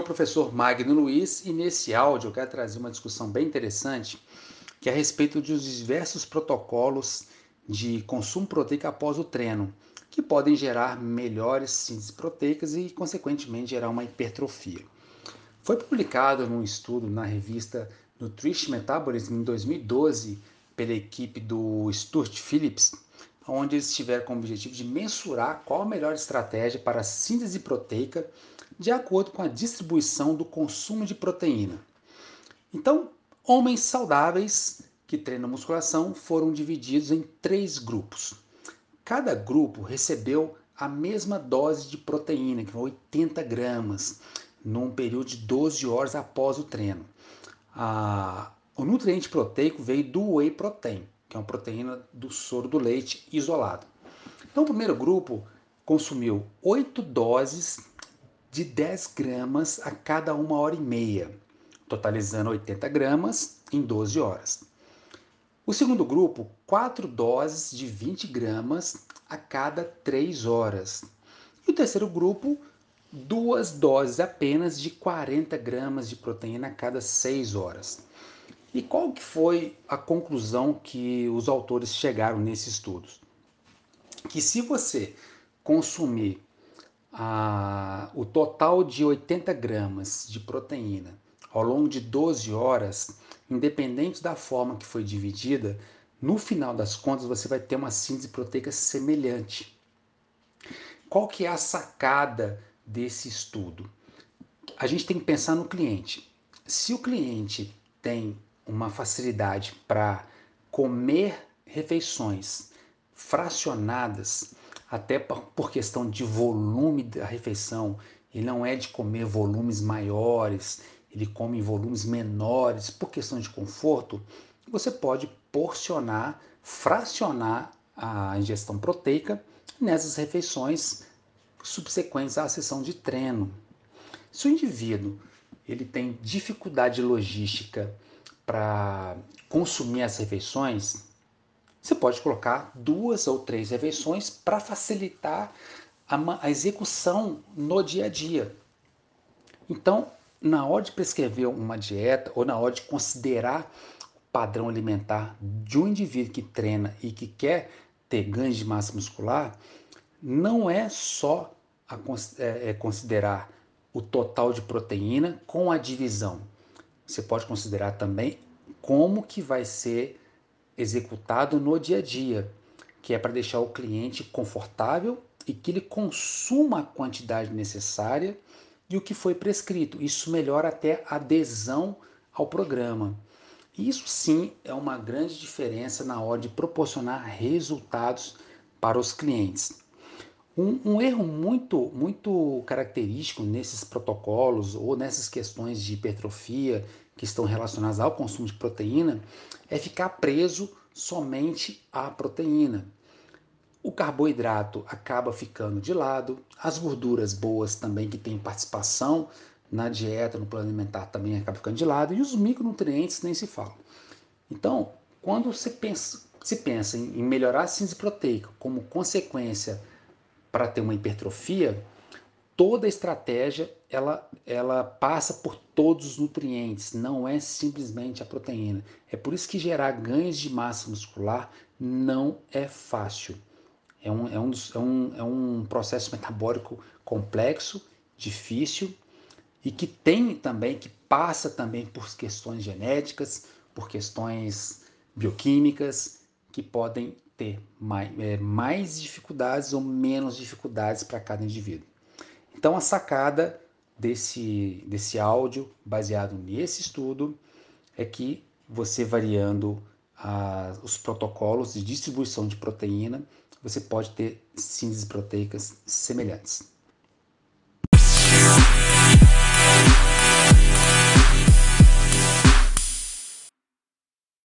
professor Magno Luiz e nesse áudio eu quero trazer uma discussão bem interessante que é a respeito dos diversos protocolos de consumo proteico após o treino, que podem gerar melhores sínteses proteicas e, consequentemente, gerar uma hipertrofia. Foi publicado num estudo na revista Nutrition Metabolism em 2012 pela equipe do Stuart Phillips, onde eles tiveram como objetivo de mensurar qual a melhor estratégia para a síntese proteica de acordo com a distribuição do consumo de proteína. Então, homens saudáveis que treinam musculação foram divididos em três grupos. Cada grupo recebeu a mesma dose de proteína, que foi 80 gramas, num período de 12 horas após o treino. O nutriente proteico veio do whey protein, que é uma proteína do soro do leite isolado. Então, o primeiro grupo consumiu 8 doses de 10 gramas a cada uma hora e meia, totalizando 80 gramas em 12 horas. O segundo grupo, 4 doses de 20 gramas a cada 3 horas. E o terceiro grupo, duas doses apenas de 40 gramas de proteína a cada 6 horas. E qual que foi a conclusão que os autores chegaram nesses estudos? Que se você consumir a, o total de 80 gramas de proteína ao longo de 12 horas, independente da forma que foi dividida, no final das contas você vai ter uma síntese proteica semelhante. Qual que é a sacada desse estudo? A gente tem que pensar no cliente. Se o cliente tem uma facilidade para comer refeições fracionadas, até por questão de volume da refeição, ele não é de comer volumes maiores, ele come em volumes menores por questão de conforto, você pode porcionar, fracionar a ingestão proteica nessas refeições subsequentes à sessão de treino. Se o indivíduo ele tem dificuldade logística para consumir as refeições, você pode colocar duas ou três refeições para facilitar a, a, execução no dia a dia. Então, na hora de prescrever uma dieta ou na hora de considerar o padrão alimentar de um indivíduo que treina e que quer ter ganhos de massa muscular, não é só a, é, é considerar o total de proteína com a divisão. Você pode considerar também como que vai ser executado no dia a dia, que é para deixar o cliente confortável e que ele consuma a quantidade necessária e o que foi prescrito. Isso melhora até a adesão ao programa. Isso sim é uma grande diferença na hora de proporcionar resultados para os clientes. Um, um, erro muito, muito característico nesses protocolos ou nessas questões de hipertrofia que estão relacionadas ao consumo de proteína é ficar preso somente à proteína. O carboidrato acaba ficando de lado, as gorduras boas também que têm participação na dieta, no plano alimentar também acaba ficando de lado e os micronutrientes nem se fala. Então, quando você pensa, se pensa em melhorar a síntese proteica como consequência para ter uma hipertrofia, toda estratégia ela, ela passa por todos os nutrientes, não é simplesmente a proteína. É por isso que gerar ganhos de massa muscular não é fácil. É um, é um, é um, é um processo metabólico complexo, difícil e que tem também, que passa também por questões genéticas, por questões bioquímicas, que podem ter mais, é, mais dificuldades ou menos dificuldades para cada indivíduo. Então, a sacada desse, desse áudio, baseado nesse estudo, é que você variando a, os protocolos de distribuição de proteína, você pode ter sínteses proteicas semelhantes.